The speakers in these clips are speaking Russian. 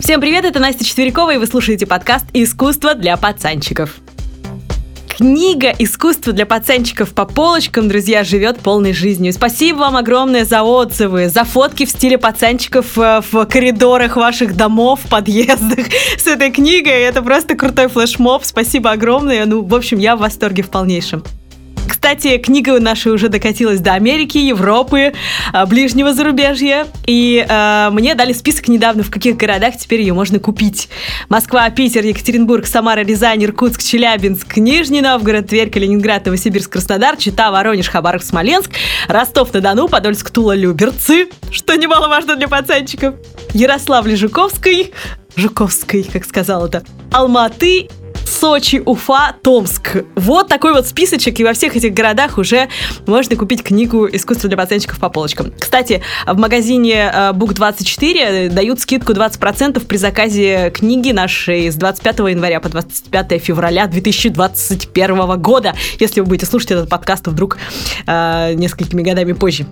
Всем привет, это Настя Четверякова, и вы слушаете подкаст «Искусство для пацанчиков». Книга «Искусство для пацанчиков по полочкам», друзья, живет полной жизнью. Спасибо вам огромное за отзывы, за фотки в стиле пацанчиков э, в коридорах ваших домов, подъездах с этой книгой. Это просто крутой флешмоб. Спасибо огромное. Ну, в общем, я в восторге в полнейшем. Кстати, книга наша уже докатилась до Америки, Европы, а, ближнего зарубежья. И э, мне дали список недавно, в каких городах теперь ее можно купить. Москва, Питер, Екатеринбург, Самара, Рязань, Иркутск, Челябинск, Нижний Новгород, Тверь, Калининград, Новосибирск, Краснодар, Чита, Воронеж, Хабаровск, Смоленск, Ростов-на-Дону, Подольск, Тула, Люберцы, что немаловажно для пацанчиков, Ярославль, Жуковский, Жуковской, как сказал это, Алматы Сочи, Уфа, Томск. Вот такой вот списочек, и во всех этих городах уже можно купить книгу «Искусство для пацанчиков» по полочкам. Кстати, в магазине Book24 э, дают скидку 20% при заказе книги нашей с 25 января по 25 февраля 2021 года, если вы будете слушать этот подкаст вдруг э, несколькими годами позже.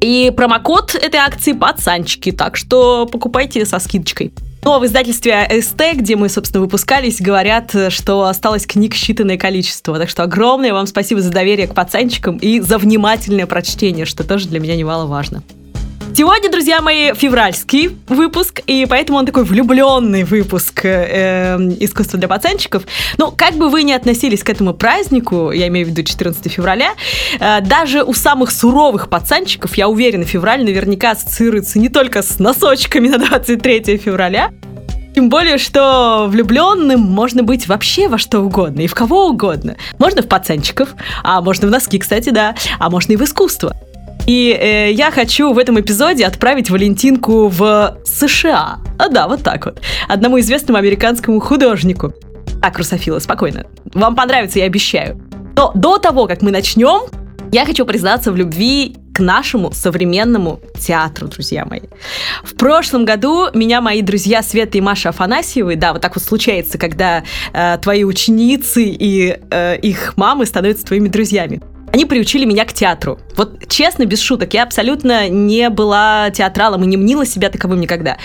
И промокод этой акции пацанчики, так что покупайте со скидочкой. Но в издательстве СТ, где мы, собственно, выпускались, говорят, что осталось книг считанное количество. Так что огромное вам спасибо за доверие к пацанчикам и за внимательное прочтение, что тоже для меня немаловажно. Сегодня, друзья мои, февральский выпуск, и поэтому он такой влюбленный выпуск э, искусства для пацанчиков. Ну, как бы вы ни относились к этому празднику, я имею в виду 14 февраля, э, даже у самых суровых пацанчиков, я уверена, февраль наверняка ассоциируется не только с носочками на 23 февраля, тем более, что влюбленным можно быть вообще во что угодно и в кого угодно. Можно в пацанчиков, а можно в носки, кстати, да, а можно и в искусство. И э, я хочу в этом эпизоде отправить Валентинку в США. А да, вот так вот. Одному известному американскому художнику. Так, Русофила, спокойно. Вам понравится, я обещаю. Но до того, как мы начнем, я хочу признаться в любви к нашему современному театру, друзья мои. В прошлом году меня мои друзья Света и Маша Афанасьевы, да, вот так вот случается, когда э, твои ученицы и э, их мамы становятся твоими друзьями. Они приучили меня к театру. Вот честно, без шуток, я абсолютно не была театралом и не мнила себя таковым никогда.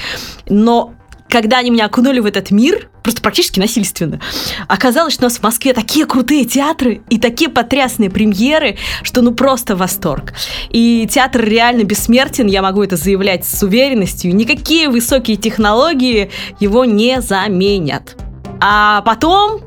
Но когда они меня окунули в этот мир, просто практически насильственно, оказалось, что у нас в Москве такие крутые театры и такие потрясные премьеры, что ну просто восторг. И театр реально бессмертен, я могу это заявлять с уверенностью. Никакие высокие технологии его не заменят. А потом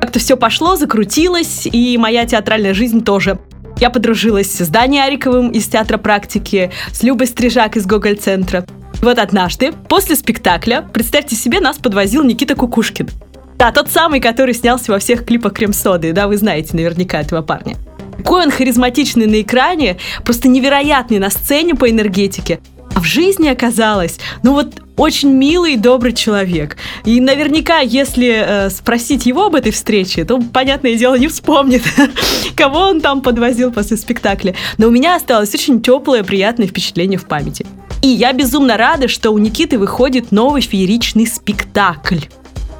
как-то все пошло, закрутилось, и моя театральная жизнь тоже. Я подружилась с Даней Ариковым из театра практики, с Любой Стрижак из Гоголь-центра. Вот однажды, после спектакля, представьте себе, нас подвозил Никита Кукушкин. Да, тот самый, который снялся во всех клипах Крем-соды. Да, вы знаете наверняка этого парня. Какой он харизматичный на экране, просто невероятный на сцене по энергетике. А в жизни оказалось, ну вот очень милый и добрый человек. И наверняка, если э, спросить его об этой встрече, то, понятное дело, не вспомнит, кого он там подвозил после спектакля. Но у меня осталось очень теплое, приятное впечатление в памяти. И я безумно рада, что у Никиты выходит новый фееричный спектакль.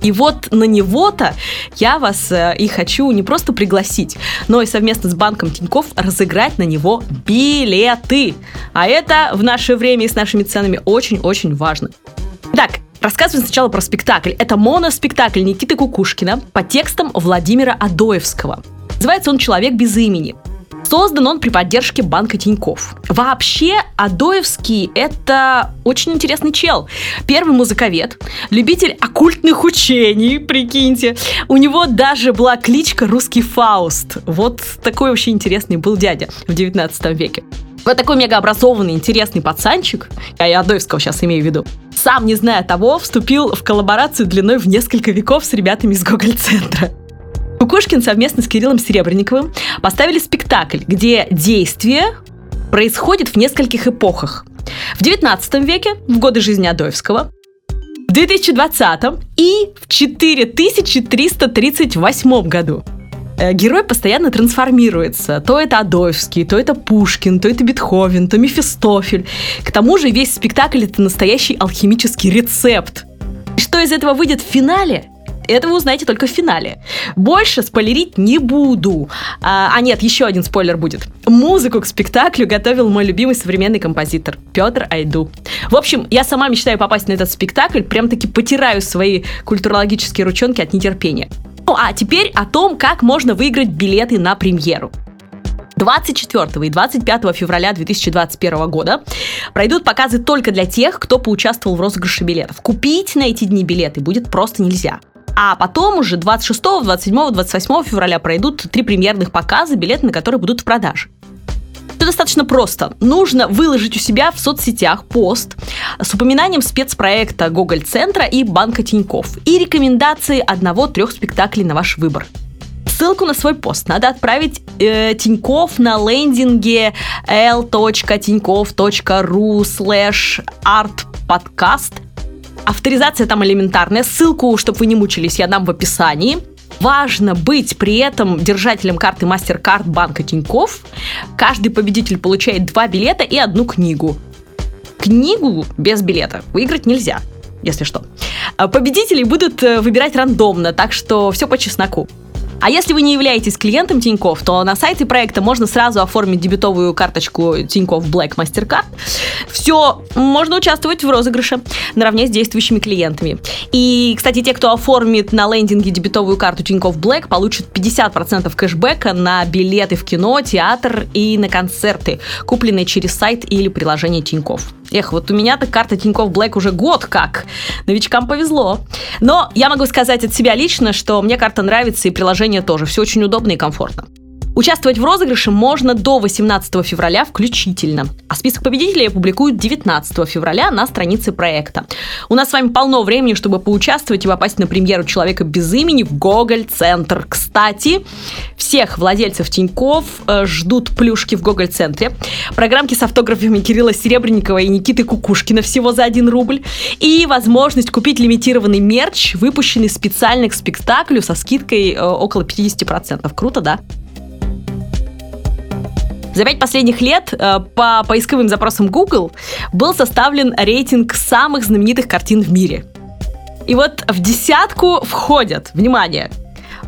И вот на него-то я вас э, и хочу не просто пригласить, но и совместно с банком Тиньков разыграть на него билеты. А это в наше время и с нашими ценами очень-очень важно. Так, Рассказываем сначала про спектакль. Это моноспектакль Никиты Кукушкина по текстам Владимира Адоевского. Называется он «Человек без имени». Создан он при поддержке банка Тиньков. Вообще, Адоевский – это очень интересный чел. Первый музыковед, любитель оккультных учений, прикиньте. У него даже была кличка «Русский Фауст». Вот такой вообще интересный был дядя в 19 веке. Вот такой мегаобразованный, интересный пацанчик, я и Адоевского сейчас имею в виду, сам не зная того, вступил в коллаборацию длиной в несколько веков с ребятами из Гоголь-центра. Кукушкин совместно с Кириллом Серебренниковым поставили спектакль, где действие происходит в нескольких эпохах. В 19 веке, в годы жизни Адоевского, в 2020 и в 4338 году. Э, герой постоянно трансформируется. То это Адоевский, то это Пушкин, то это Бетховен, то Мефистофель. К тому же весь спектакль это настоящий алхимический рецепт. Что из этого выйдет в финале, это вы узнаете только в финале. Больше спойлерить не буду. А, а нет, еще один спойлер будет. Музыку к спектаклю готовил мой любимый современный композитор Петр Айду. В общем, я сама мечтаю попасть на этот спектакль, прям-таки потираю свои культурологические ручонки от нетерпения. Ну а теперь о том, как можно выиграть билеты на премьеру. 24 и 25 февраля 2021 года пройдут показы только для тех, кто поучаствовал в розыгрыше билетов. Купить на эти дни билеты будет просто нельзя. А потом уже 26, 27, 28 февраля пройдут три премьерных показа, билеты на которые будут в продаже. Это достаточно просто. Нужно выложить у себя в соцсетях пост с упоминанием спецпроекта Гоголь-центра и Банка Тиньков и рекомендации одного-трех спектаклей на ваш выбор. Ссылку на свой пост надо отправить э, Тиньков на лендинге l.tinьков.ru slash artpodcast. Авторизация там элементарная. Ссылку, чтобы вы не мучились, я дам в описании. Важно быть при этом держателем карты MasterCard банка Тиньков. Каждый победитель получает два билета и одну книгу. Книгу без билета выиграть нельзя, если что. Победителей будут э, выбирать рандомно, так что все по чесноку. А если вы не являетесь клиентом Тиньков, то на сайте проекта можно сразу оформить дебетовую карточку Тиньков Black Mastercard. Все, можно участвовать в розыгрыше наравне с действующими клиентами. И, кстати, те, кто оформит на лендинге дебетовую карту Тиньков Black, получат 50% кэшбэка на билеты в кино, театр и на концерты, купленные через сайт или приложение Тиньков. Эх, вот у меня-то карта Тинькофф Блэк уже год как. Новичкам повезло. Но я могу сказать от себя лично, что мне карта нравится и приложение тоже. Все очень удобно и комфортно. Участвовать в розыгрыше можно до 18 февраля включительно. А список победителей опубликуют 19 февраля на странице проекта. У нас с вами полно времени, чтобы поучаствовать и попасть на премьеру «Человека без имени» в Гоголь-центр. Кстати, всех владельцев Тиньков э, ждут плюшки в Гоголь-центре. Программки с автографами Кирилла Серебренникова и Никиты Кукушкина всего за 1 рубль. И возможность купить лимитированный мерч, выпущенный специально к спектаклю со скидкой э, около 50%. Круто, да? За пять последних лет э, по поисковым запросам Google был составлен рейтинг самых знаменитых картин в мире. И вот в десятку входят, внимание,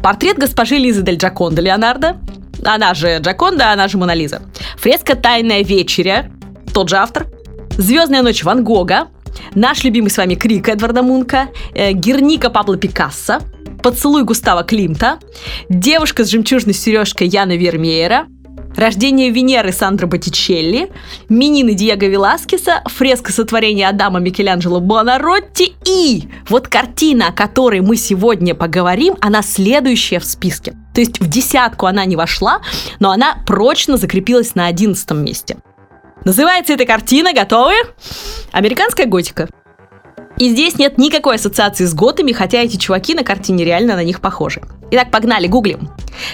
портрет госпожи Лизы Дель Джаконда Леонардо, она же Джаконда, она же Мона Лиза, фреска «Тайная вечеря», тот же автор, «Звездная ночь Ван Гога», наш любимый с вами Крик Эдварда Мунка, э, Герника Пабло Пикассо, «Поцелуй Густава Климта», «Девушка с жемчужной сережкой» Яна Вермеера – Рождение Венеры Сандро Боттичелли, Минины Диего Веласкеса, фреска сотворения Адама Микеланджело Буонаротти и вот картина, о которой мы сегодня поговорим, она следующая в списке. То есть в десятку она не вошла, но она прочно закрепилась на одиннадцатом месте. Называется эта картина, готовы? Американская готика. И здесь нет никакой ассоциации с готами, хотя эти чуваки на картине реально на них похожи. Итак, погнали, гуглим.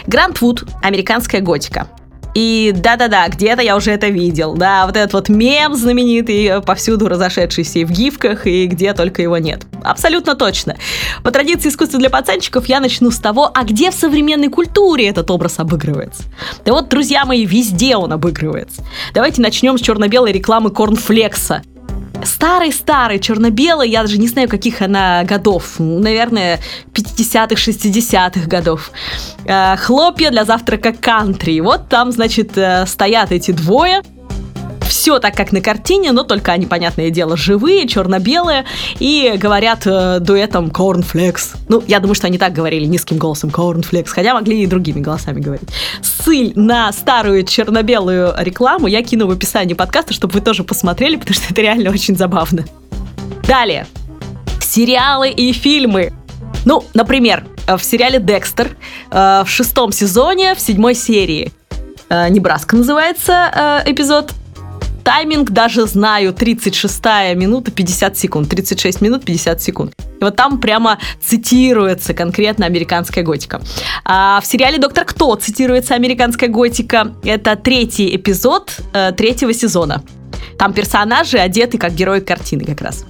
Гранд Вуд, американская готика. И да-да-да, где-то я уже это видел. Да, вот этот вот мем знаменитый, повсюду разошедшийся и в гифках, и где только его нет. Абсолютно точно. По традиции искусства для пацанчиков я начну с того, а где в современной культуре этот образ обыгрывается. Да вот, друзья мои, везде он обыгрывается. Давайте начнем с черно-белой рекламы корнфлекса старый-старый черно-белый, я даже не знаю, каких она годов, наверное, 50-х, 60-х годов. Э, хлопья для завтрака кантри. Вот там, значит, э, стоят эти двое, все так, как на картине, но только они, понятное дело, живые, черно-белые, и говорят э, дуэтом Cornflakes. Ну, я думаю, что они так говорили низким голосом Cornflakes, хотя могли и другими голосами говорить. Ссыль на старую черно-белую рекламу я кину в описании подкаста, чтобы вы тоже посмотрели, потому что это реально очень забавно. Далее. Сериалы и фильмы. Ну, например, в сериале «Декстер» э, в шестом сезоне, в седьмой серии. Э, Небраска называется э, эпизод тайминг даже знаю, 36 минута 50 секунд, 36 минут 50 секунд. И вот там прямо цитируется конкретно американская готика. А в сериале «Доктор Кто» цитируется американская готика. Это третий эпизод э, третьего сезона. Там персонажи одеты как герои картины как раз.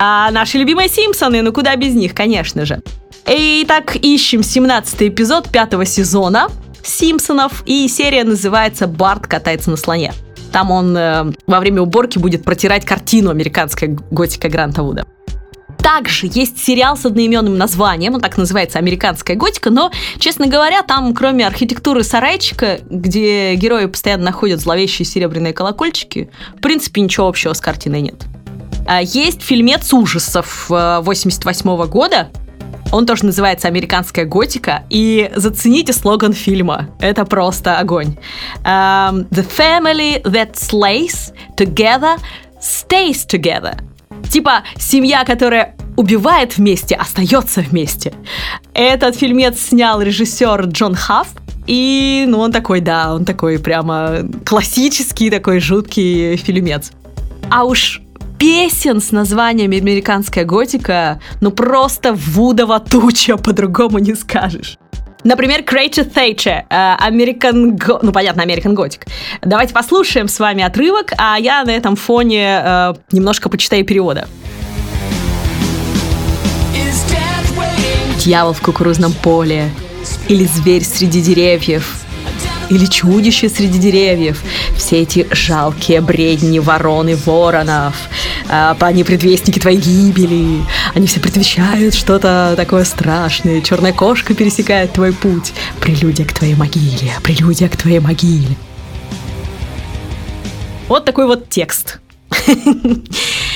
А наши любимые Симпсоны, ну куда без них, конечно же. Итак, ищем 17 эпизод пятого сезона Симпсонов, и серия называется «Барт катается на слоне». Там он э, во время уборки будет протирать картину американская готика Гранта Вуда. Также есть сериал с одноименным названием, он так называется «Американская готика», но, честно говоря, там, кроме архитектуры сарайчика, где герои постоянно находят зловещие серебряные колокольчики, в принципе, ничего общего с картиной нет. А есть фильмец ужасов 88 э, года, он тоже называется «Американская готика». И зацените слоган фильма. Это просто огонь. Um, The family that slays together stays together. Типа семья, которая убивает вместе, остается вместе. Этот фильмец снял режиссер Джон Хафф, и, ну, он такой, да, он такой прямо классический такой жуткий фильмец. А уж песен с названиями «Американская готика» ну просто вудова туча, по-другому не скажешь. Например, Крейча Theycher, American, Go... ну понятно, American Gothic. Давайте послушаем с вами отрывок, а я на этом фоне э, немножко почитаю перевода. Дьявол в кукурузном поле или зверь среди деревьев – или чудище среди деревьев. Все эти жалкие бредни ворон и воронов. А, они предвестники твоей гибели. Они все предвещают что-то такое страшное. Черная кошка пересекает твой путь. Прелюдия к твоей могиле. Прелюдия к твоей могиле. Вот такой вот текст.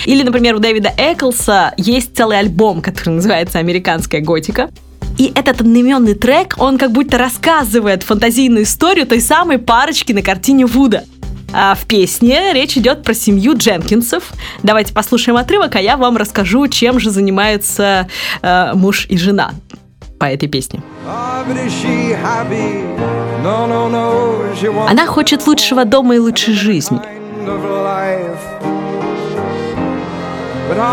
Или, например, у Дэвида Эклса есть целый альбом, который называется «Американская готика». И этот одноименный трек, он как будто рассказывает фантазийную историю той самой парочки на картине Вуда. А в песне речь идет про семью Дженкинсов. Давайте послушаем отрывок, а я вам расскажу, чем же занимаются э, муж и жена по этой песне. Она хочет лучшего дома и лучшей жизни.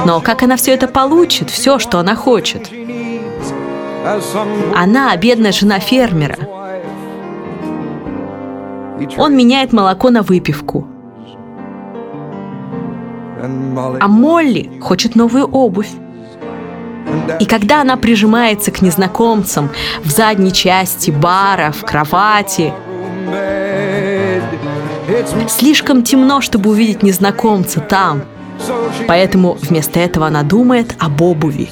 Но как она все это получит, все, что она хочет? Она бедная жена фермера. Он меняет молоко на выпивку. А Молли хочет новую обувь. И когда она прижимается к незнакомцам в задней части бара, в кровати, слишком темно, чтобы увидеть незнакомца там. Поэтому вместо этого она думает об обуви.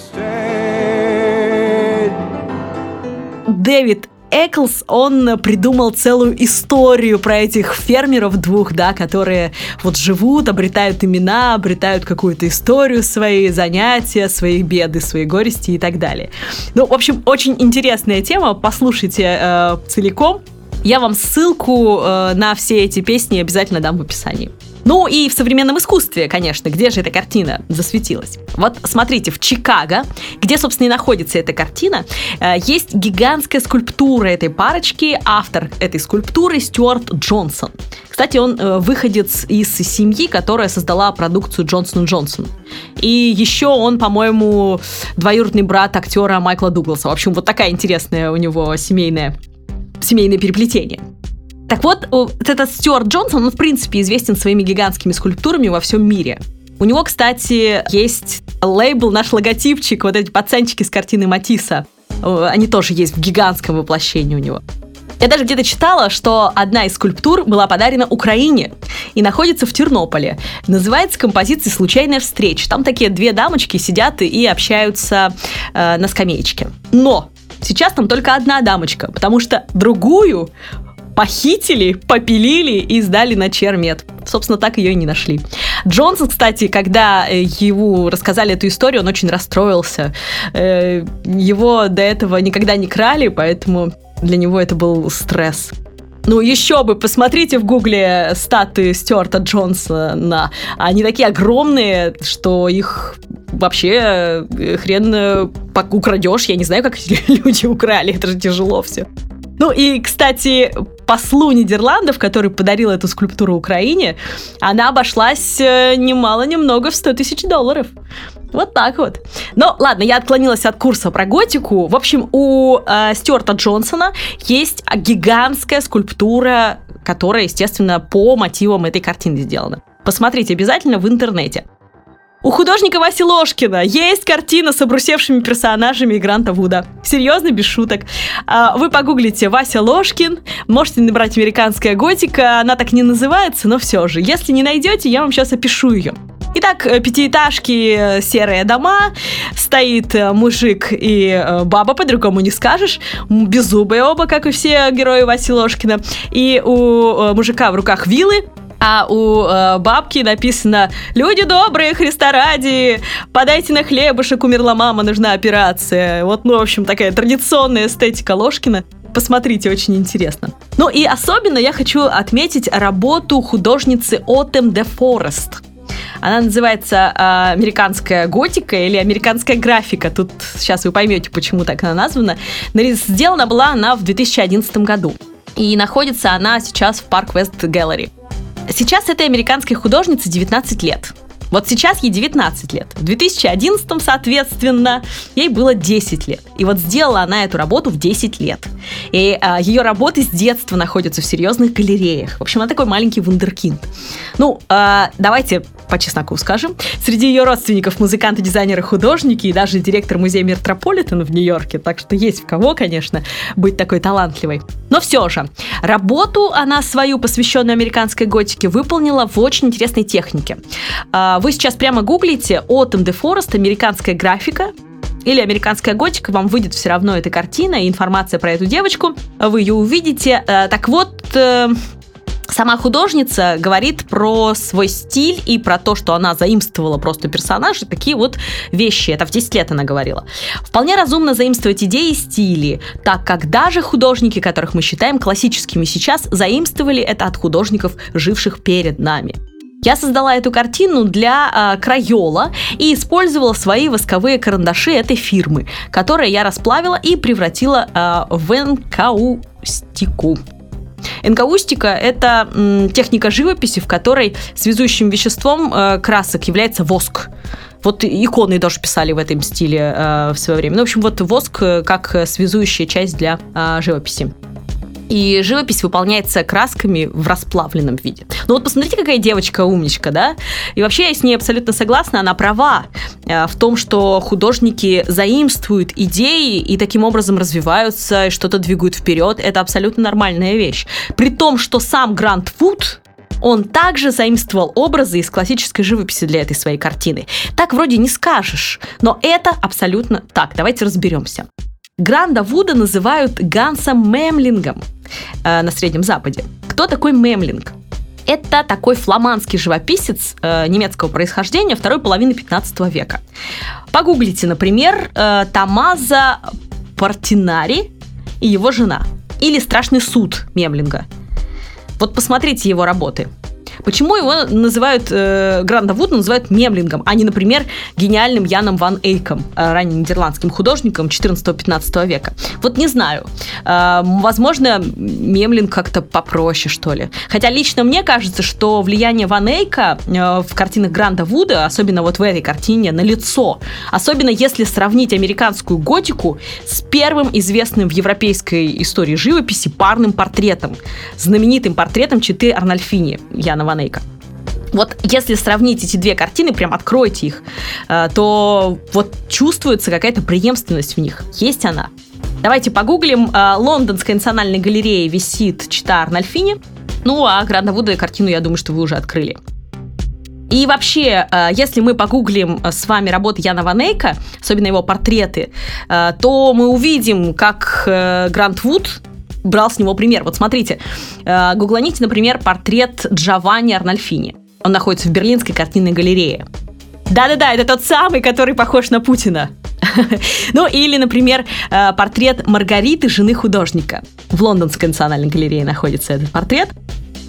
Дэвид Эклс, он придумал целую историю про этих фермеров двух, да, которые вот живут, обретают имена, обретают какую-то историю, свои занятия, свои беды, свои горести и так далее. Ну, в общем, очень интересная тема, послушайте э, целиком. Я вам ссылку э, на все эти песни обязательно дам в описании. Ну и в современном искусстве, конечно, где же эта картина засветилась? Вот смотрите, в Чикаго, где, собственно, и находится эта картина, э, есть гигантская скульптура этой парочки. Автор этой скульптуры Стюарт Джонсон. Кстати, он э, выходец из семьи, которая создала продукцию Джонсон Джонсон. И еще он, по-моему, двоюродный брат актера Майкла Дугласа. В общем, вот такая интересная у него семейная, семейное переплетение. Так вот, этот Стюарт Джонсон, он, в принципе, известен своими гигантскими скульптурами во всем мире. У него, кстати, есть лейбл, наш логотипчик, вот эти пацанчики с картины Матисса. Они тоже есть в гигантском воплощении у него. Я даже где-то читала, что одна из скульптур была подарена Украине и находится в Тернополе. Называется композиция «Случайная встреча». Там такие две дамочки сидят и общаются э, на скамеечке. Но сейчас там только одна дамочка, потому что другую похитили, попилили и сдали на чермет. Собственно, так ее и не нашли. Джонсон, кстати, когда э, ему рассказали эту историю, он очень расстроился. Э, его до этого никогда не крали, поэтому для него это был стресс. Ну, еще бы, посмотрите в гугле статы Стюарта Джонсона. Они такие огромные, что их вообще э, хрен украдешь. Я не знаю, как люди украли. Это же тяжело все. Ну и, кстати, послу Нидерландов, который подарил эту скульптуру Украине, она обошлась э, немало-немного в 100 тысяч долларов. Вот так вот. Но ладно, я отклонилась от курса про готику. В общем, у э, Стюарта Джонсона есть гигантская скульптура, которая, естественно, по мотивам этой картины сделана. Посмотрите обязательно в интернете. У художника Васи Ложкина есть картина с обрусевшими персонажами Гранта Вуда. Серьезно, без шуток. А, вы погуглите Вася Ложкин, можете набрать «Американская готика», она так не называется, но все же. Если не найдете, я вам сейчас опишу ее. Итак, э, пятиэтажки, серые дома, стоит мужик и баба, по-другому не скажешь, беззубые оба, как и все герои Васи Ложкина, и у мужика в руках вилы, а у э, бабки написано «Люди добрые, Христа ради, подайте на хлебушек, умерла мама, нужна операция». Вот, ну, в общем, такая традиционная эстетика Ложкина. Посмотрите, очень интересно. Ну и особенно я хочу отметить работу художницы Отем де Форест. Она называется э, американская готика или американская графика. Тут сейчас вы поймете, почему так она названа. Сделана была она в 2011 году. И находится она сейчас в Парк Вест Gallery. Сейчас этой американской художнице 19 лет. Вот сейчас ей 19 лет. В 2011, соответственно, ей было 10 лет. И вот сделала она эту работу в 10 лет. И а, ее работы с детства находятся в серьезных галереях. В общем, она такой маленький вундеркинд. Ну, а, давайте по чесноку скажем. Среди ее родственников музыканты, дизайнеры, художники и даже директор музея Метрополитен в Нью-Йорке. Так что есть в кого, конечно, быть такой талантливой. Но все же, работу она свою, посвященную американской готике, выполнила в очень интересной технике. А, вы сейчас прямо гуглите Autumn de Forest, американская графика, или американская готика, вам выйдет все равно эта картина и информация про эту девочку, вы ее увидите. А, так вот, э, Сама художница говорит про свой стиль и про то, что она заимствовала просто персонажи, такие вот вещи. Это в 10 лет она говорила. Вполне разумно заимствовать идеи и стили, так как даже художники, которых мы считаем классическими сейчас, заимствовали это от художников, живших перед нами. Я создала эту картину для э, Крайола и использовала свои восковые карандаши этой фирмы, которые я расплавила и превратила э, в энкаустику. Энкаустика – это м, техника живописи, в которой связующим веществом э, красок является воск. Вот иконы даже писали в этом стиле э, в свое время. Ну, в общем, вот воск э, как связующая часть для э, живописи. И живопись выполняется красками в расплавленном виде. Ну вот посмотрите, какая девочка умничка, да? И вообще я с ней абсолютно согласна, она права э, в том, что художники заимствуют идеи и таким образом развиваются и что-то двигают вперед. Это абсолютно нормальная вещь. При том, что сам Грант Вуд, он также заимствовал образы из классической живописи для этой своей картины. Так вроде не скажешь, но это абсолютно так. Давайте разберемся. Гранда Вуда называют Гансом Мемлингом э, на Среднем Западе. Кто такой Мемлинг? Это такой фламандский живописец э, немецкого происхождения второй половины 15 века. Погуглите, например, э, Тамаза Портинари и его жена. Или «Страшный суд» Мемлинга. Вот посмотрите его работы. Почему его называют, э, Гранда Вуд называют мемлингом, а не, например, гениальным Яном Ван Эйком, э, ранним нидерландским художником 14-15 века? Вот не знаю. Э, возможно, мемлинг как-то попроще, что ли. Хотя лично мне кажется, что влияние Ван Эйка э, в картинах Гранда Вуда, особенно вот в этой картине, на лицо. Особенно если сравнить американскую готику с первым известным в европейской истории живописи парным портретом, знаменитым портретом Читы Арнольфини Яна Ванейка. Вот если сравнить эти две картины, прям откройте их, э, то вот чувствуется какая-то преемственность в них. Есть она. Давайте погуглим. Э, Лондонской национальной галерее висит чита Арнольфини. Ну, а грандовудую картину, я думаю, что вы уже открыли. И вообще, э, если мы погуглим с вами работы Яна Ванейка, особенно его портреты, то мы увидим, как Гранд Вуд брал с него пример. Вот смотрите, э, гугланите, например, портрет Джованни Арнольфини. Он находится в Берлинской картинной галерее. Да-да-да, это тот самый, который похож на Путина. Ну, или, например, э, портрет Маргариты, жены художника. В Лондонской национальной галерее находится этот портрет.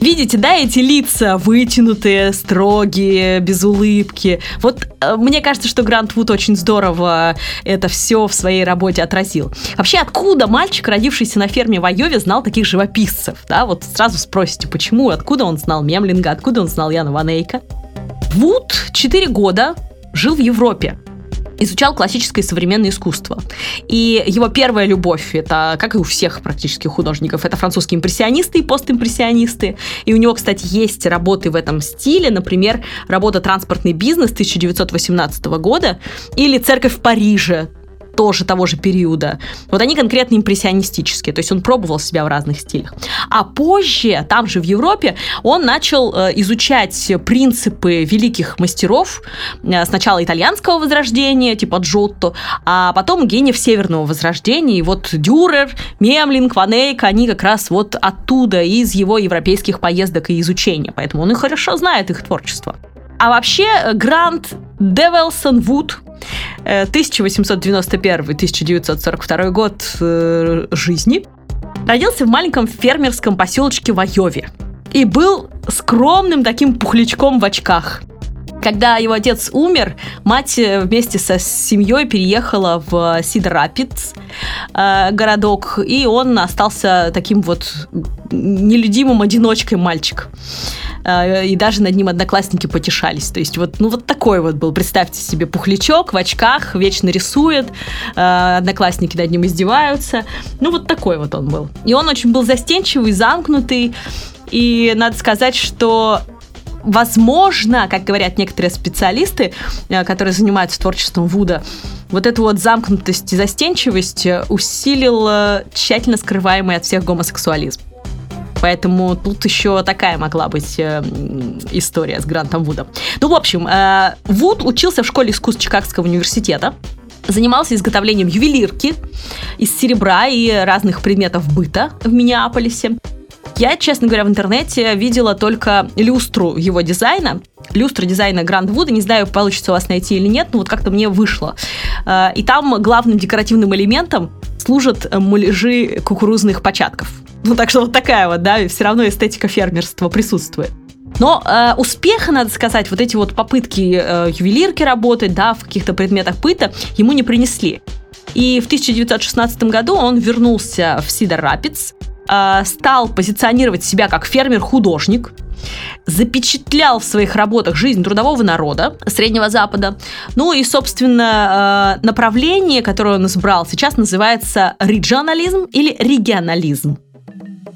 Видите, да, эти лица вытянутые, строгие, без улыбки. Вот э, мне кажется, что Грант Вуд очень здорово это все в своей работе отразил. Вообще, откуда мальчик, родившийся на ферме в Айове, знал таких живописцев? Да, вот сразу спросите, почему, откуда он знал Мемлинга, откуда он знал Яна Ванейка? Вуд 4 года жил в Европе изучал классическое и современное искусство. И его первая любовь, это, как и у всех практически художников, это французские импрессионисты и постимпрессионисты. И у него, кстати, есть работы в этом стиле, например, работа «Транспортный бизнес» 1918 года или «Церковь в Париже» тоже того же периода. Вот они конкретно импрессионистические, то есть он пробовал себя в разных стилях. А позже, там же в Европе, он начал э, изучать принципы великих мастеров, э, сначала итальянского возрождения, типа Джотто, а потом гениев северного возрождения. И вот Дюрер, Мемлинг, Ван Эйк, они как раз вот оттуда, из его европейских поездок и изучения. Поэтому он и хорошо знает их творчество. А вообще Грант Деволсон Вуд 1891-1942 год э, жизни родился в маленьком фермерском поселочке в Айове и был скромным таким пухлячком в очках. Когда его отец умер, мать э, вместе со семьей переехала в Сидар-Рапидс, э, городок, и он остался таким вот нелюдимым одиночкой мальчик. Э, и даже над ним одноклассники потешались. То есть вот, ну вот такой вот был. Представьте себе пухлячок в очках, вечно рисует, э, одноклассники над ним издеваются. Ну вот такой вот он был. И он очень был застенчивый, замкнутый. И надо сказать, что возможно, как говорят некоторые специалисты, э, которые занимаются творчеством Вуда, вот эту вот замкнутость и застенчивость усилил тщательно скрываемый от всех гомосексуализм. Поэтому тут еще такая могла быть э, история с Грантом Вудом. Ну, в общем, э, Вуд учился в школе искусств Чикагского университета занимался изготовлением ювелирки из серебра и разных предметов быта в Миннеаполисе. Я, честно говоря, в интернете видела только люстру его дизайна. Люстра дизайна Гранд Вуда. Не знаю, получится у вас найти или нет, но вот как-то мне вышло. Э, и там главным декоративным элементом служат муляжи кукурузных початков. Ну, так что вот такая вот, да, все равно эстетика фермерства присутствует. Но э, успеха, надо сказать, вот эти вот попытки э, ювелирки работать, да, в каких-то предметах быта ему не принесли. И в 1916 году он вернулся в Сидор Рапидс, э, стал позиционировать себя как фермер-художник, запечатлял в своих работах жизнь трудового народа Среднего Запада. Ну и, собственно, э, направление, которое он избрал, сейчас называется регионализм или регионализм.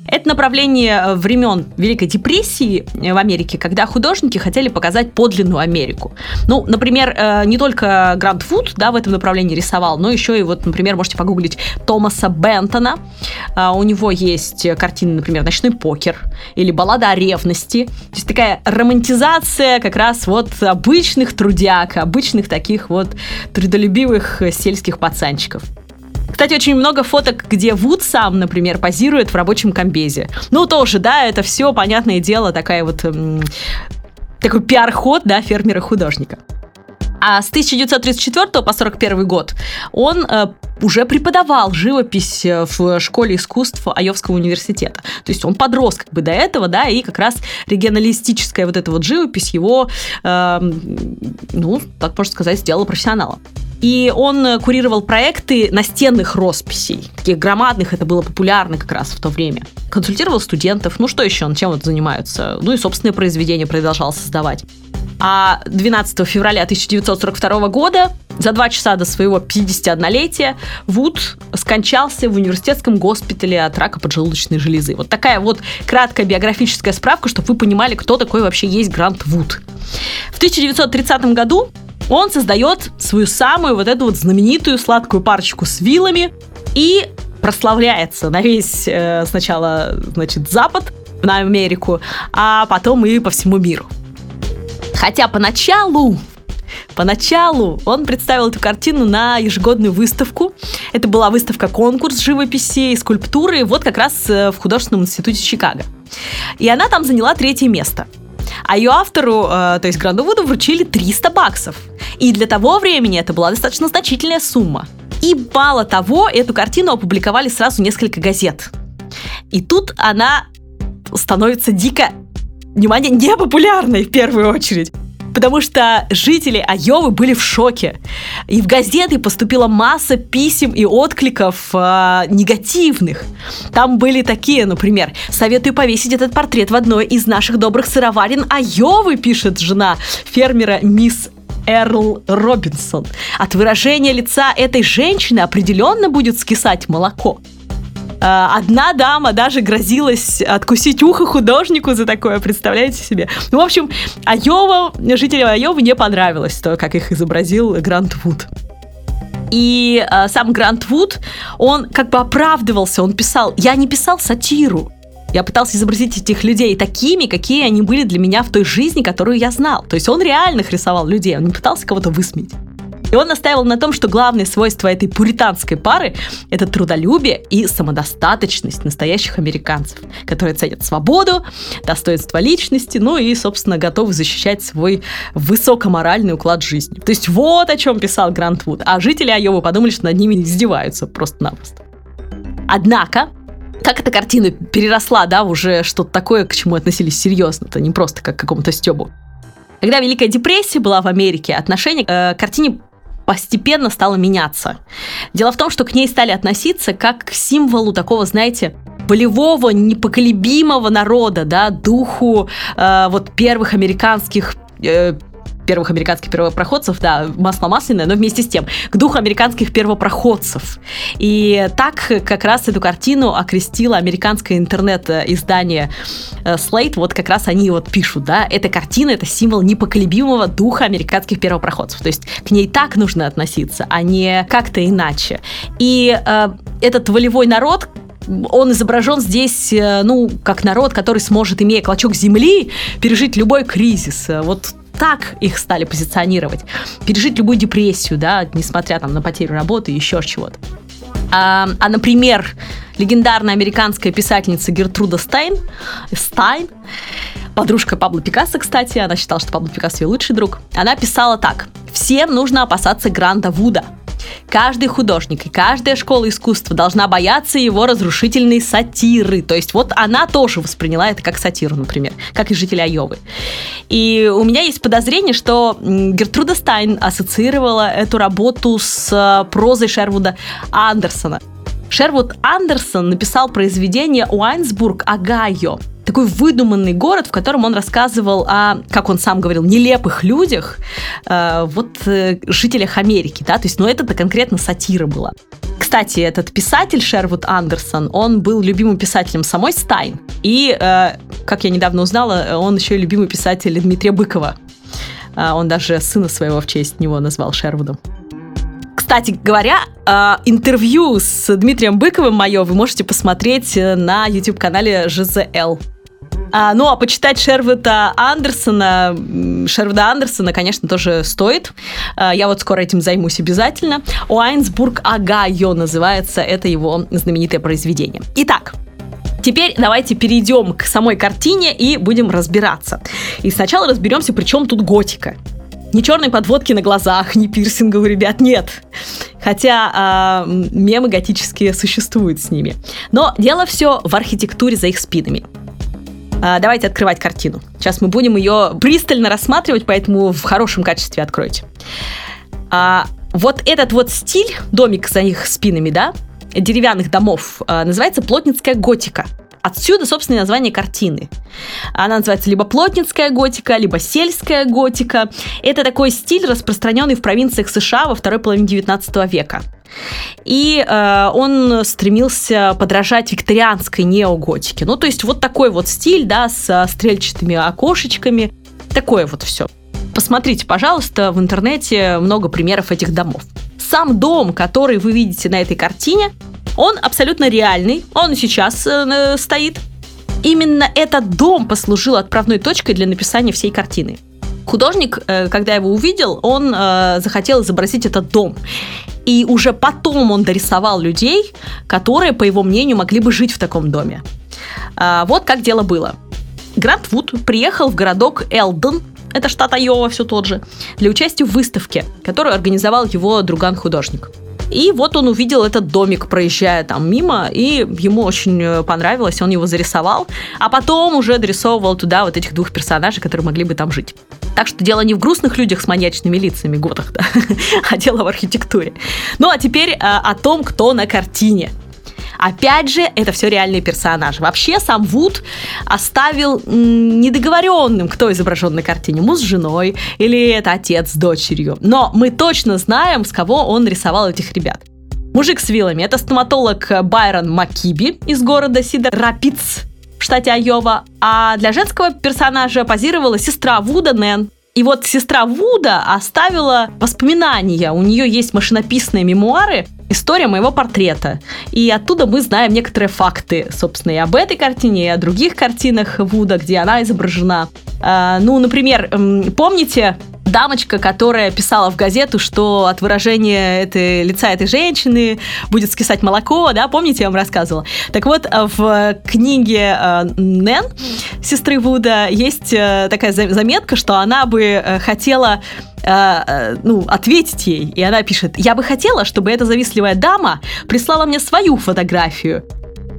Это направление э, времен Великой депрессии э, в Америке, когда художники хотели показать подлинную Америку. Ну, например, э, не только Грант Фуд да, в этом направлении рисовал, но еще и вот, например, можете погуглить Томаса Бентона. У него есть картины, например, «Ночной покер» или «Баллада о ревности». То есть такая романтизация как раз вот обычных трудяг, обычных таких вот трудолюбивых сельских пацанчиков. Кстати, очень много фоток, где Вуд сам, например, позирует в рабочем комбезе. Ну, тоже, да, это все, понятное дело, такая вот... Эм, такой пиар-ход, да, фермера-художника. А с 1934 по 41 год он э, уже преподавал живопись э, в школе искусств Айовского университета. То есть он подрос как бы до этого, да, и как раз регионалистическая вот эта вот живопись его, э, ну, так можно сказать, сделала профессионалом. И он курировал проекты настенных росписей, таких громадных, это было популярно как раз в то время. Консультировал студентов, ну что еще, чем вот занимаются? Ну и собственные произведения продолжал создавать. А 12 февраля 1942 года, за два часа до своего 51-летия, Вуд скончался в университетском госпитале от рака поджелудочной железы. Вот такая вот краткая биографическая справка, чтобы вы понимали, кто такой вообще есть Грант Вуд. В 1930 году он создает свою самую вот эту вот знаменитую сладкую парочку с вилами и прославляется на весь э, сначала, значит, Запад, на Америку, а потом и по всему миру. Хотя поначалу Поначалу он представил эту картину на ежегодную выставку. Это была выставка-конкурс живописи и скульптуры, вот как раз э, в художественном институте Чикаго. И она там заняла третье место. А ее автору, э, то есть Гранду Вуду, вручили 300 баксов. И для того времени это была достаточно значительная сумма. И мало того, эту картину опубликовали сразу несколько газет. И тут она становится дико, внимание, непопулярной в первую очередь потому что жители Айовы были в шоке. И в газеты поступила масса писем и откликов э, негативных. Там были такие, например, «Советую повесить этот портрет в одной из наших добрых сыроварен Айовы», пишет жена фермера мисс Эрл Робинсон. От выражения лица этой женщины определенно будет скисать молоко. Э, одна дама даже грозилась откусить ухо художнику за такое, представляете себе? Ну, в общем, Айова, жителям Айовы не понравилось то, как их изобразил Грант Вуд. И э, сам Грант Вуд, он как бы оправдывался, он писал, я не писал сатиру, я пытался изобразить этих людей такими, какие они были для меня в той жизни, которую я знал. То есть он реально рисовал людей, он не пытался кого-то высмеять. И он настаивал на том, что главное свойство этой пуританской пары – это трудолюбие и самодостаточность настоящих американцев, которые ценят свободу, достоинство личности, ну и, собственно, готовы защищать свой высокоморальный уклад жизни. То есть вот о чем писал Грант Вуд. А жители Айовы подумали, что над ними издеваются просто-напросто. Однако, как эта картина переросла, да, уже что-то такое, к чему относились серьезно, это не просто как к какому-то стебу. Когда Великая депрессия была в Америке, отношение э, к картине постепенно стало меняться. Дело в том, что к ней стали относиться как к символу такого, знаете, волевого, непоколебимого народа, да, духу э, вот первых американских э, первых американских первопроходцев, да, масло масляное, но вместе с тем к духу американских первопроходцев. И так как раз эту картину окрестило американское интернет-издание э, Slate, вот как раз они вот пишут, да, эта картина — это символ непоколебимого духа американских первопроходцев, то есть к ней так нужно относиться, а не как-то иначе. И э, этот волевой народ, он изображен здесь, э, ну, как народ, который сможет, имея клочок земли, пережить любой кризис. Вот так их стали позиционировать. Пережить любую депрессию, да, несмотря там на потерю работы и еще чего-то. А, а, например, легендарная американская писательница Гертруда Стайн, Стайн, подружка Пабло Пикассо, кстати, она считала, что Пабло Пикассо ее лучший друг, она писала так. «Всем нужно опасаться Гранда Вуда. Каждый художник и каждая школа искусства должна бояться его разрушительной сатиры. То есть вот она тоже восприняла это как сатиру, например, как и жители Айовы. И у меня есть подозрение, что Гертруда Стайн ассоциировала эту работу с э, прозой Шервуда Андерсона. Шервуд Андерсон написал произведение «Уайнсбург, Огайо», такой выдуманный город, в котором он рассказывал о, как он сам говорил, нелепых людях, э, вот э, жителях Америки, да, то есть, ну это-то конкретно сатира была. Кстати, этот писатель Шервуд Андерсон, он был любимым писателем самой Стайн, и, э, как я недавно узнала, он еще и любимый писатель Дмитрия Быкова. Э, он даже сына своего в честь него назвал Шервудом. Кстати говоря, э, интервью с Дмитрием Быковым мое вы можете посмотреть э, на YouTube-канале ЖЗЛ. А, ну, а почитать Шервуда Андерсона, Шервуда Андерсона, конечно, тоже стоит. А, я вот скоро этим займусь обязательно. Уайнсбург, Огайо называется, это его знаменитое произведение. Итак, Теперь давайте перейдем к самой картине и будем разбираться. И сначала разберемся, при чем тут готика. Ни черной подводки на глазах, ни пирсинга у ребят нет. Хотя э, мемы готические существуют с ними. Но дело все в архитектуре за их спинами. А, давайте открывать картину. Сейчас мы будем ее пристально рассматривать, поэтому в хорошем качестве откройте. А, вот этот вот стиль, домик за их спинами, да, деревянных домов, а, называется плотницкая готика. Отсюда, собственно, название картины. Она называется либо плотницкая готика, либо сельская готика. Это такой стиль, распространенный в провинциях США во второй половине 19 века. И э, он стремился подражать викторианской неоготике. Ну, то есть вот такой вот стиль, да, с стрельчатыми окошечками. Такое вот все. Посмотрите, пожалуйста, в интернете много примеров этих домов. Сам дом, который вы видите на этой картине, он абсолютно реальный, он сейчас э, стоит. Именно этот дом послужил отправной точкой для написания всей картины. Художник, э, когда его увидел, он э, захотел изобразить этот дом. И уже потом он дорисовал людей, которые, по его мнению, могли бы жить в таком доме. А, вот как дело было. Грант Вуд приехал в городок Элден, это штат Айова все тот же, для участия в выставке, которую организовал его друган-художник. И вот он увидел этот домик, проезжая там мимо, и ему очень э, понравилось, он его зарисовал, а потом уже дорисовывал туда вот этих двух персонажей, которые могли бы там жить. Так что дело не в грустных людях с маньячными лицами, готах, да, а дело в архитектуре. Ну а теперь а, о том, кто на картине. Опять же, это все реальные персонажи. Вообще, сам Вуд оставил недоговоренным, кто изображен на картине, муж с женой или это отец с дочерью. Но мы точно знаем, с кого он рисовал этих ребят. Мужик с вилами – это стоматолог Байрон Макиби из города Сидер Рапидс в штате Айова, а для женского персонажа позировала сестра Вуда Нэн. И вот сестра Вуда оставила воспоминания. У нее есть машинописные мемуары, история моего портрета. И оттуда мы знаем некоторые факты, собственно, и об этой картине, и о других картинах Вуда, где она изображена. А, ну, например, помните дамочка, которая писала в газету, что от выражения этой, лица этой женщины будет скисать молоко, да, помните, я вам рассказывала? Так вот, э, в книге э, Нэн, сестры Вуда, есть э, такая заметка, что она бы хотела ну, ответить ей. И она пишет, я бы хотела, чтобы эта завистливая дама прислала мне свою фотографию.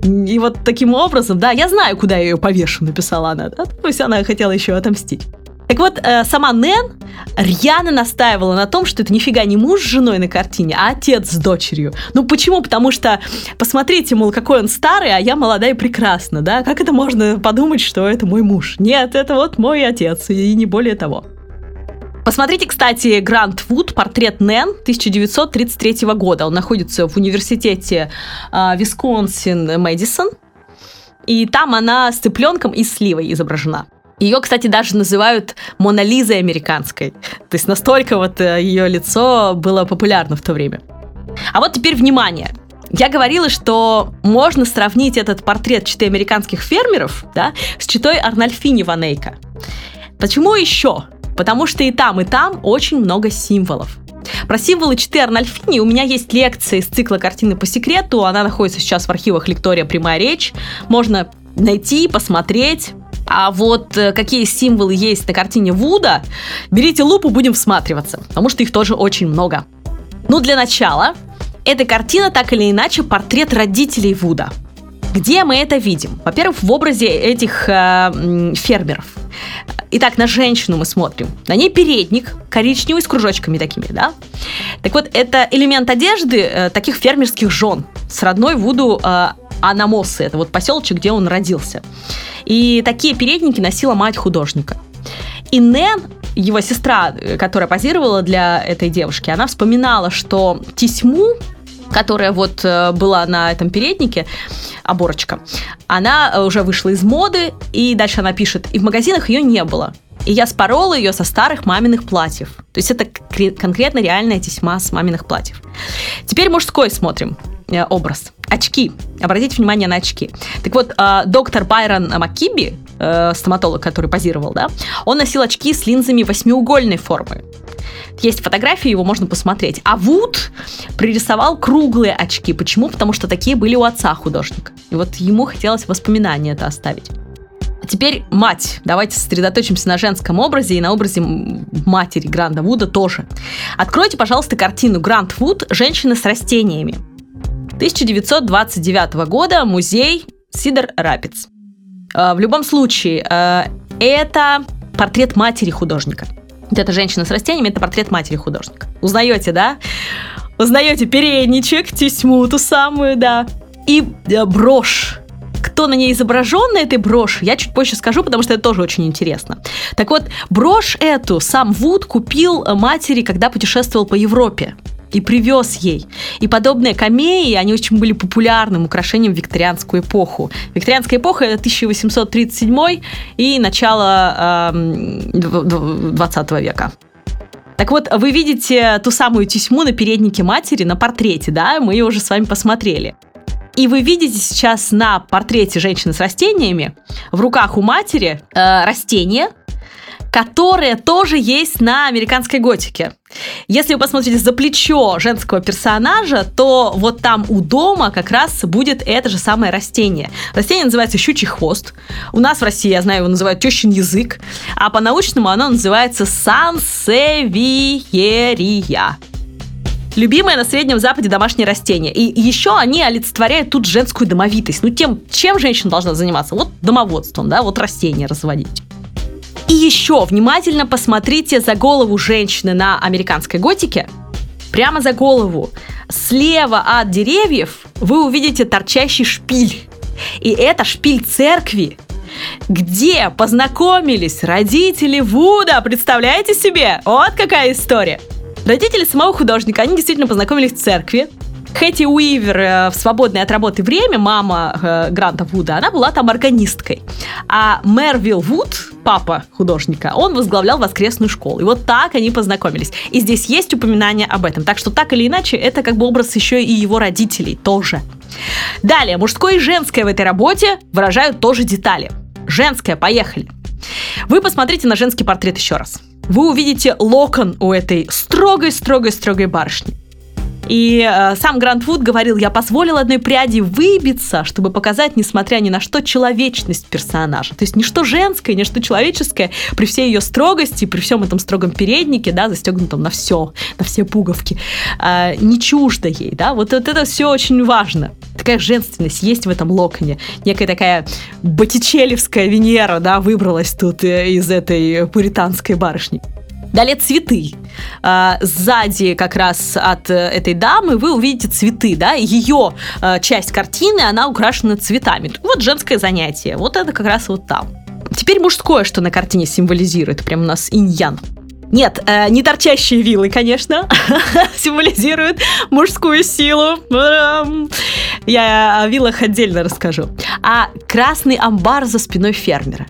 И вот таким образом, да, я знаю, куда я ее повешу, написала она. Да? То есть она хотела еще отомстить. Так вот, э, сама Нэн рьяно настаивала на том, что это нифига не муж с женой на картине, а отец с дочерью. Ну почему? Потому что, посмотрите, мол, какой он старый, а я молодая и прекрасна, да? Как это можно подумать, что это мой муж? Нет, это вот мой отец, и не более того. Посмотрите, кстати, Грант Вуд, портрет Нэн 1933 года. Он находится в университете э, Висконсин-Мэдисон. И там она с цыпленком и сливой изображена. Ее, кстати, даже называют Мона Лизой американской. То есть настолько вот э, ее лицо было популярно в то время. А вот теперь внимание. Я говорила, что можно сравнить этот портрет читы американских фермеров да, с читой Арнольфини Ванейка. Почему еще? Потому что и там, и там очень много символов. Про символы читы Арнольфини у меня есть лекция из цикла «Картины по секрету». Она находится сейчас в архивах Лектория «Прямая речь». Можно найти, посмотреть. А вот э, какие символы есть на картине Вуда, берите лупу, будем всматриваться, потому что их тоже очень много. Ну, для начала, эта картина так или иначе портрет родителей Вуда. Где мы это видим? Во-первых, в образе этих э, фермеров. Итак, на женщину мы смотрим. На ней передник коричневый с кружочками такими, да? Так вот, это элемент одежды э, таких фермерских жен с родной Вуду э, Анамосы. Это вот поселочек, где он родился. И такие передники носила мать художника. И Нэн, его сестра, которая позировала для этой девушки, она вспоминала, что тесьму, которая вот э, была на этом переднике, оборочка, она уже вышла из моды, и дальше она пишет, и в магазинах ее не было. И я спорола ее со старых маминых платьев. То есть это конкретно реальная тесьма с маминых платьев. Теперь мужской смотрим э, образ. Очки. Обратите внимание на очки. Так вот, э, доктор Байрон Маккиби, э, стоматолог, который позировал, да, он носил очки с линзами восьмиугольной формы. Есть фотографии, его можно посмотреть. А Вуд пририсовал круглые очки. Почему? Потому что такие были у отца художника. И вот ему хотелось воспоминания это оставить. А теперь мать. Давайте сосредоточимся на женском образе и на образе матери Гранда Вуда тоже. Откройте, пожалуйста, картину Гранд Вуд «Женщина с растениями». 1929 года, музей Сидор Рапиц. А, в любом случае, а, это портрет матери художника. Вот эта женщина с растениями – это портрет матери художника. Узнаете, да? Узнаете передничек, тесьму ту самую, да. И э, брошь кто на ней изображен на этой броши, я чуть позже скажу, потому что это тоже очень интересно. Так вот, брошь эту сам Вуд купил матери, когда путешествовал по Европе и привез ей. И подобные камеи, они очень были популярным украшением в викторианскую эпоху. Викторианская эпоха – это 1837 и начало э, 20 века. Так вот, вы видите ту самую тесьму на переднике матери на портрете, да? Мы ее уже с вами посмотрели. И вы видите сейчас на портрете женщины с растениями в руках у матери э, растение, которое тоже есть на американской готике. Если вы посмотрите за плечо женского персонажа, то вот там у дома как раз будет это же самое растение. Растение называется щучий хвост. У нас в России, я знаю, его называют тещин язык, а по-научному оно называется сансевиерия любимое на Среднем Западе домашнее растение. И еще они олицетворяют тут женскую домовитость. Ну, тем, чем женщина должна заниматься? Вот домоводством, да, вот растения разводить. И еще внимательно посмотрите за голову женщины на американской готике. Прямо за голову. Слева от деревьев вы увидите торчащий шпиль. И это шпиль церкви, где познакомились родители Вуда. Представляете себе? Вот какая история. Родители самого художника, они действительно познакомились в церкви. Хэти Уивер э, в свободное от работы время, мама э, Гранта Вуда, она была там органисткой. А Мервилл Вуд, папа художника, он возглавлял воскресную школу. И вот так они познакомились. И здесь есть упоминание об этом. Так что так или иначе, это как бы образ еще и его родителей тоже. Далее, мужское и женское в этой работе выражают тоже детали. Женское, поехали. Вы посмотрите на женский портрет еще раз. Вы увидите локон у этой строгой-строгой-строгой барышни. И э, сам Грант Вуд говорил, я позволил одной пряди выбиться, чтобы показать, несмотря ни на что, человечность персонажа. То есть ничто женское, ничто человеческое, при всей ее строгости, при всем этом строгом переднике, да, застегнутом на все, на все пуговки, э, не чуждо ей, да, вот, вот это все очень важно. Такая женственность есть в этом локоне. Некая такая боттичелевская Венера, да, выбралась тут э, из этой пуританской барышни. Далее цветы. А, сзади как раз от э, этой дамы вы увидите цветы, да, ее э, часть картины, она украшена цветами. Вот женское занятие, вот это как раз вот там. Теперь мужское, что на картине символизирует, прям у нас иньян. Нет, э, не торчащие вилы, конечно, символизируют мужскую силу. Я о вилах отдельно расскажу. А красный амбар за спиной фермера.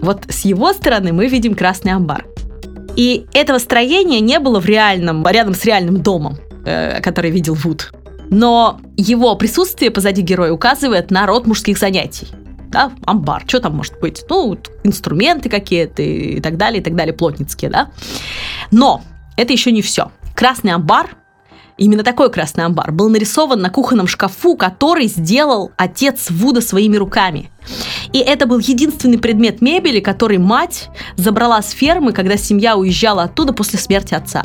Вот с его стороны мы видим красный амбар. И этого строения не было в реальном, рядом с реальным домом, э, который видел Вуд. Но его присутствие позади героя указывает на род мужских занятий. Да, амбар, что там может быть? Ну, инструменты какие-то и так далее, и так далее, плотницкие, да. Но это еще не все. Красный амбар Именно такой красный амбар был нарисован на кухонном шкафу, который сделал отец Вуда своими руками. И это был единственный предмет мебели, который мать забрала с фермы, когда семья уезжала оттуда после смерти отца.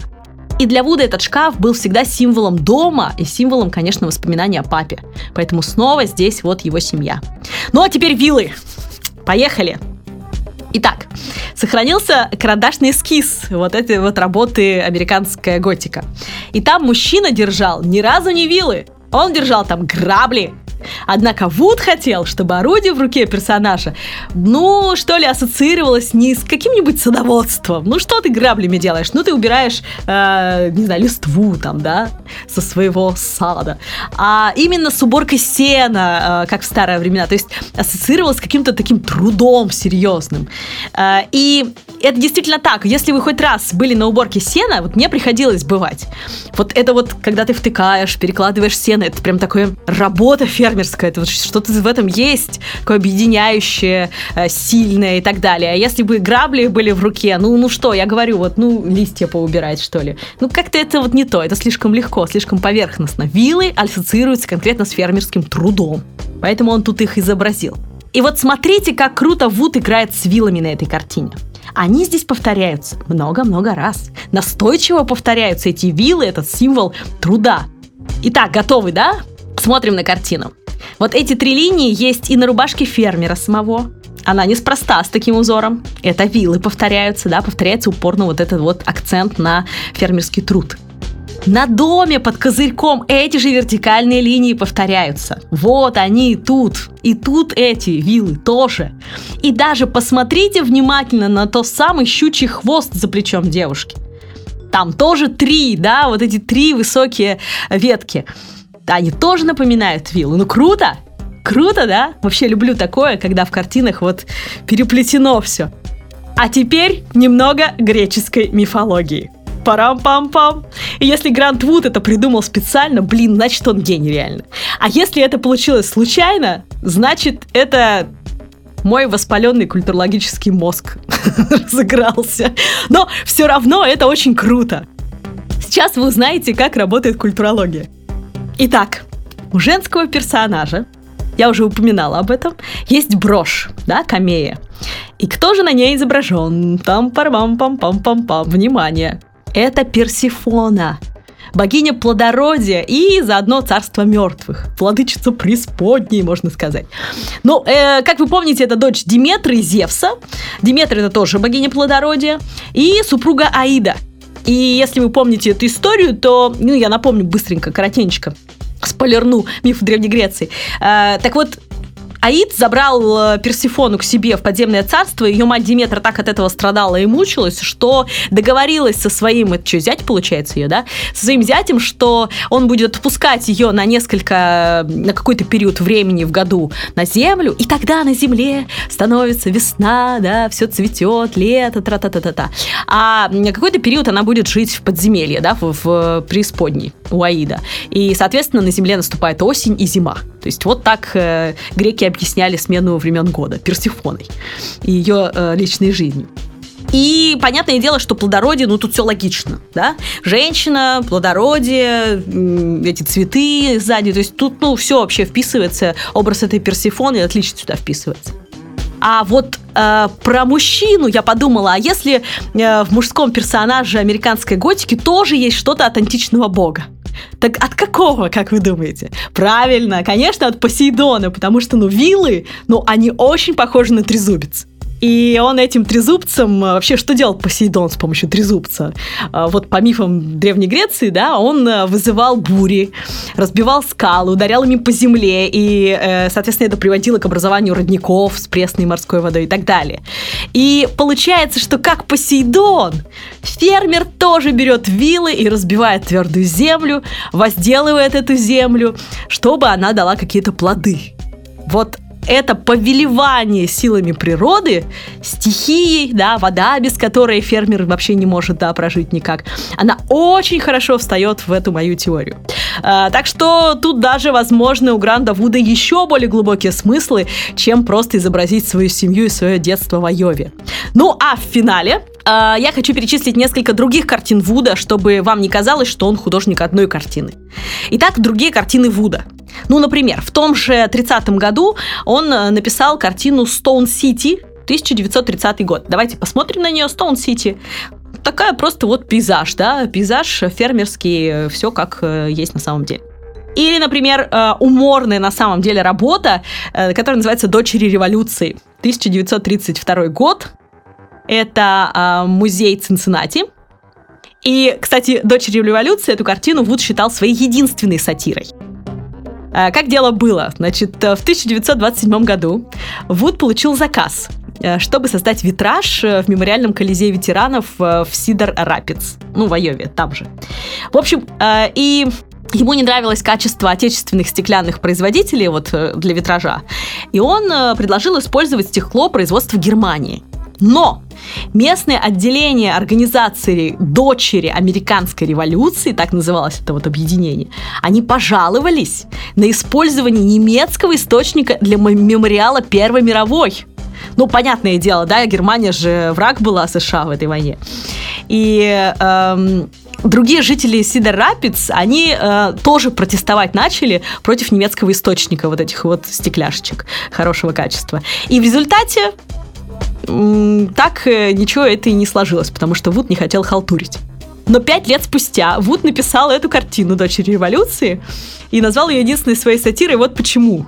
И для Вуда этот шкаф был всегда символом дома и символом, конечно, воспоминания о папе. Поэтому снова здесь вот его семья. Ну а теперь вилы. Поехали! Итак, сохранился карандашный эскиз вот этой вот работы «Американская готика». И там мужчина держал ни разу не вилы, он держал там грабли, Однако Вуд хотел, чтобы орудие в руке персонажа, ну, что ли, ассоциировалось не с каким-нибудь садоводством. Ну, что ты граблями делаешь? Ну, ты убираешь, э, не знаю, листву там, да, со своего сада. А именно с уборкой сена, э, как в старые времена. То есть ассоциировалось с каким-то таким трудом серьезным. Э, и это действительно так. Если вы хоть раз были на уборке сена, вот мне приходилось бывать. Вот это вот, когда ты втыкаешь, перекладываешь сено, это прям такая работа фермера фермерское, это вот что-то в этом есть, такое объединяющее, э, сильное и так далее. А если бы грабли были в руке, ну, ну что, я говорю, вот, ну, листья поубирать, что ли. Ну, как-то это вот не то, это слишком легко, слишком поверхностно. Вилы ассоциируются конкретно с фермерским трудом, поэтому он тут их изобразил. И вот смотрите, как круто Вуд играет с вилами на этой картине. Они здесь повторяются много-много раз. Настойчиво повторяются эти вилы, этот символ труда. Итак, готовы, да? Смотрим на картину. Вот эти три линии есть и на рубашке фермера самого. Она неспроста с таким узором. Это вилы повторяются, да, повторяется упорно вот этот вот акцент на фермерский труд. На доме под козырьком эти же вертикальные линии повторяются. Вот они тут. И тут эти вилы тоже. И даже посмотрите внимательно на тот самый щучий хвост за плечом девушки. Там тоже три, да, вот эти три высокие ветки они тоже напоминают виллу. Ну, круто! Круто, да? Вообще люблю такое, когда в картинах вот переплетено все. А теперь немного греческой мифологии. Парам-пам-пам. И если Грант Вуд это придумал специально, блин, значит он гений реально. А если это получилось случайно, значит это мой воспаленный культурологический мозг разыгрался. Но все равно это очень круто. Сейчас вы узнаете, как работает культурология. Итак, у женского персонажа, я уже упоминала об этом, есть брошь, да, камея. И кто же на ней изображен? Там парам пам пам пам пам Внимание! Это Персифона, богиня плодородия и заодно царство мертвых, владычица преисподней, можно сказать. Ну, э, как вы помните, это дочь Диметры и Зевса. Диметра это тоже богиня плодородия. И супруга Аида – и если вы помните эту историю, то, ну, я напомню быстренько, коротенько, спойлерну, миф Древней Греции. А, так вот, Аид забрал э, Персифону к себе в подземное царство, ее мать Диметра так от этого страдала и мучилась, что договорилась со своим, это что, зять получается ее, да, со своим зятем, что он будет отпускать ее на несколько, на какой-то период времени в году на землю, и тогда на земле становится весна, да, все цветет, лето, тра-та-та-та-та. А на какой-то период она будет жить в подземелье, да, в, в преисподней у Аида. И, соответственно, на земле наступает осень и зима. То есть вот так э, греки объясняли смену времен года Персифоной и ее э, личной жизнью. И понятное дело, что плодородие, ну тут все логично, да? Женщина, плодородие, эти цветы сзади, то есть тут, ну, все вообще вписывается, образ этой Персифоны отлично сюда вписывается. А вот э, про мужчину я подумала, а если э, в мужском персонаже американской готики тоже есть что-то от античного бога? Так от какого, как вы думаете? Правильно, конечно, от Посейдона, потому что, ну, вилы, ну, они очень похожи на трезубец. И он этим трезубцем, э, вообще, что делал Посейдон с помощью трезубца? Э, вот по мифам Древней Греции, да, он э, вызывал бури, разбивал скалы, ударял ими по земле, и, соответственно, это приводило к образованию родников с пресной морской водой и так далее. И получается, что как Посейдон, фермер тоже берет вилы и разбивает твердую землю, возделывает эту землю, чтобы она дала какие-то плоды. Вот это повелевание силами природы, стихией, да, вода, без которой фермер вообще не может, да, прожить никак, она очень хорошо встает в эту мою теорию. А, так что тут даже, возможно, у Гранда Вуда еще более глубокие смыслы, чем просто изобразить свою семью и свое детство в Айове. Ну, а в финале а, я хочу перечислить несколько других картин Вуда, чтобы вам не казалось, что он художник одной картины. Итак, другие картины Вуда. Ну, например, в том же 30-м году он э, написал картину «Stone City», 1930 год. Давайте посмотрим на нее. Stone City такая просто вот пейзаж, да, пейзаж фермерский, все как э, есть на самом деле. Или, например, э, уморная на самом деле работа, которая называется «Дочери революции». 1932 год. Это музей Цинциннати. И, кстати, «Дочери революции» эту картину Вуд считал своей единственной сатирой. А, как дело было? Значит, э, в 1927 году Вуд получил заказ э, чтобы создать витраж э, в мемориальном колизее ветеранов в Сидор Рапидс, ну, в Айове, там же. В общем, и Ему не нравилось качество отечественных стеклянных производителей вот, для витража, и он предложил использовать стекло производства Германии. Но местное отделение организации «Дочери американской революции», так называлось это вот объединение, они пожаловались на использование немецкого источника для мемориала Первой мировой. Ну, понятное дело, да, Германия же враг была США в этой войне. И эм, другие жители Сидер Рапидс, они э, тоже протестовать начали против немецкого источника вот этих вот стекляшечек хорошего качества. И в результате так э, ничего это и не сложилось, потому что Вуд не хотел халтурить. Но пять лет спустя Вуд написал эту картину «Дочери революции» и назвал ее единственной своей сатирой. Вот почему.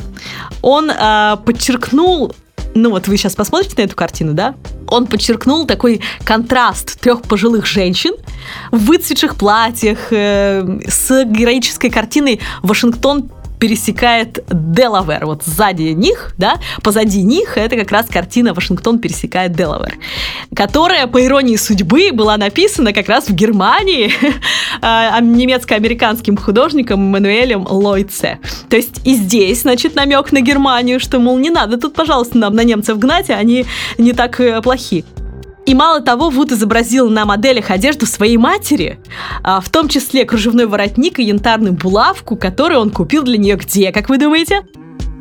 Он э, подчеркнул ну вот вы сейчас посмотрите на эту картину, да? Он подчеркнул такой контраст трех пожилых женщин в выцветших платьях э, с героической картиной «Вашингтон пересекает Делавер. Вот сзади них, да, позади них это как раз картина «Вашингтон пересекает Делавер», которая, по иронии судьбы, была написана как раз в Германии а, немецко-американским художником Мануэлем Лойце. То есть и здесь, значит, намек на Германию, что, мол, не надо тут, пожалуйста, нам на немцев гнать, они не так э, плохи. И мало того, Вуд изобразил на моделях одежду своей матери, а, в том числе кружевной воротник и янтарную булавку, которую он купил для нее где, как вы думаете?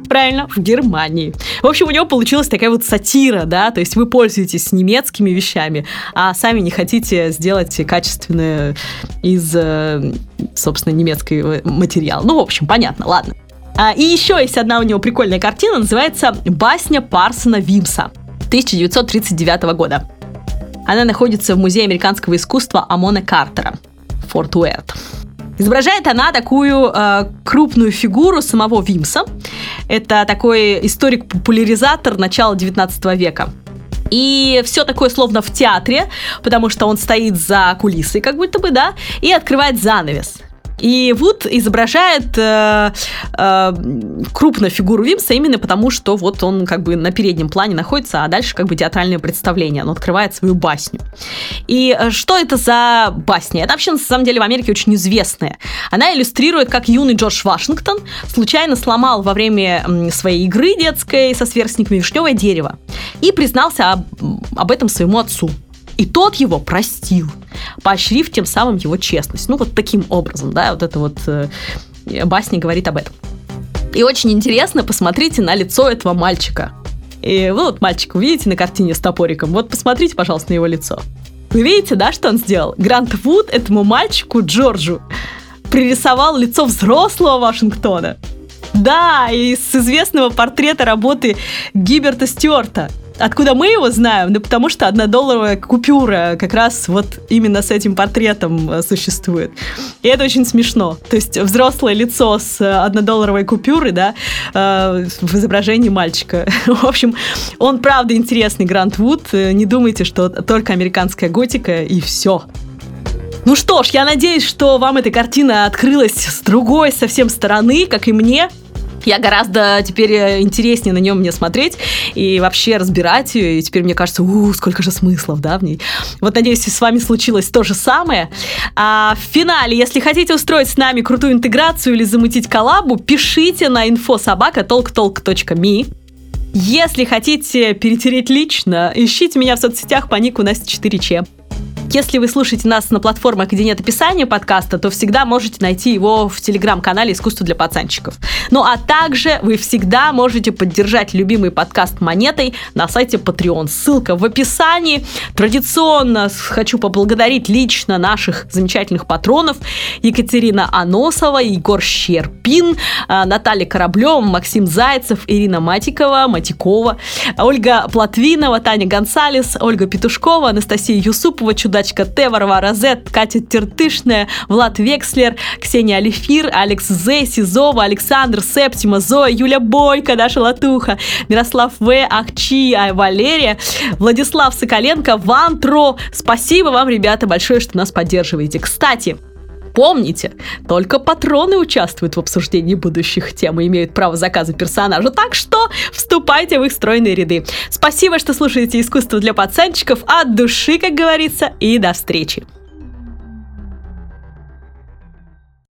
Правильно, в Германии. В общем, у него получилась такая вот сатира, да, то есть вы пользуетесь немецкими вещами, а сами не хотите сделать качественное из, э, собственно, немецкий материал. Ну, в общем, понятно, ладно. А, и еще есть одна у него прикольная картина, называется «Басня Парсона Вимса» 1939 года. Она находится в Музее американского искусства Амона Картера, Форт Уэрт. Изображает она такую э, крупную фигуру самого Вимса. Это такой историк-популяризатор начала 19 века. И все такое словно в театре, потому что он стоит за кулисой, как будто бы, да, и открывает занавес. И Вуд изображает э, э, крупную фигуру Вимса именно потому, что вот он как бы на переднем плане находится, а дальше как бы театральное представление. Он открывает свою басню. И э, что это за басня? Это вообще на самом деле в Америке очень известная. Она иллюстрирует, как юный Джордж Вашингтон случайно сломал во время своей игры детской со сверстниками вишневое дерево и признался об, об этом своему отцу. И тот его простил, поощрив тем самым его честность. Ну, вот таким образом, да, вот это вот э, басня говорит об этом. И очень интересно, посмотрите на лицо этого мальчика. И вы вот мальчик видите на картине с топориком, вот посмотрите, пожалуйста, на его лицо. Вы видите, да, что он сделал? Грант Вуд этому мальчику Джорджу пририсовал лицо взрослого Вашингтона. Да, из известного портрета работы Гиберта Стюарта. Откуда мы его знаем? Да потому что однодолларовая купюра как раз вот именно с этим портретом э, существует. И это очень смешно. То есть взрослое лицо с однодолларовой купюры, да, э, в изображении мальчика. В общем, он правда интересный, Грант Вуд. Не думайте, что только американская готика и все. Ну что ж, я надеюсь, что вам эта картина открылась с другой совсем стороны, как и мне. Я гораздо теперь э, интереснее на нем мне смотреть и вообще разбирать ее. И теперь мне кажется, у, сколько же смыслов, да, в ней. Вот, надеюсь, с вами случилось то же самое. А в финале, если хотите устроить с нами крутую интеграцию или замутить коллабу, пишите на infosobaka.talktalk.me. Если хотите перетереть лично, ищите меня в соцсетях по нику Настя 4Ч. Если вы слушаете нас на платформах, где нет описания подкаста, то всегда можете найти его в телеграм-канале «Искусство для пацанчиков». Ну а также вы всегда можете поддержать любимый подкаст монетой на сайте Patreon. Ссылка в описании. Традиционно хочу поблагодарить лично наших замечательных патронов Екатерина Аносова, Егор Щерпин, а, Наталья Кораблева, Максим Зайцев, Ирина Матикова, Матикова, Ольга Платвинова, Таня Гонсалес, Ольга Петушкова, Анастасия Юсупова, Чудачка Дачка Т, Варвара З, Катя Тертышная, Влад Векслер, Ксения Алифир, Алекс З, Сизова, Александр Септима, Зоя, Юля Бойко, Даша Латуха, Мирослав В, Ахчи, а Валерия, Владислав Соколенко, Вантро. Спасибо вам, ребята, большое, что нас поддерживаете. Кстати, Помните, только патроны участвуют в обсуждении будущих тем и имеют право заказа персонажа, так что вступайте в их стройные ряды. Спасибо, что слушаете «Искусство для пацанчиков» от души, как говорится, и до встречи!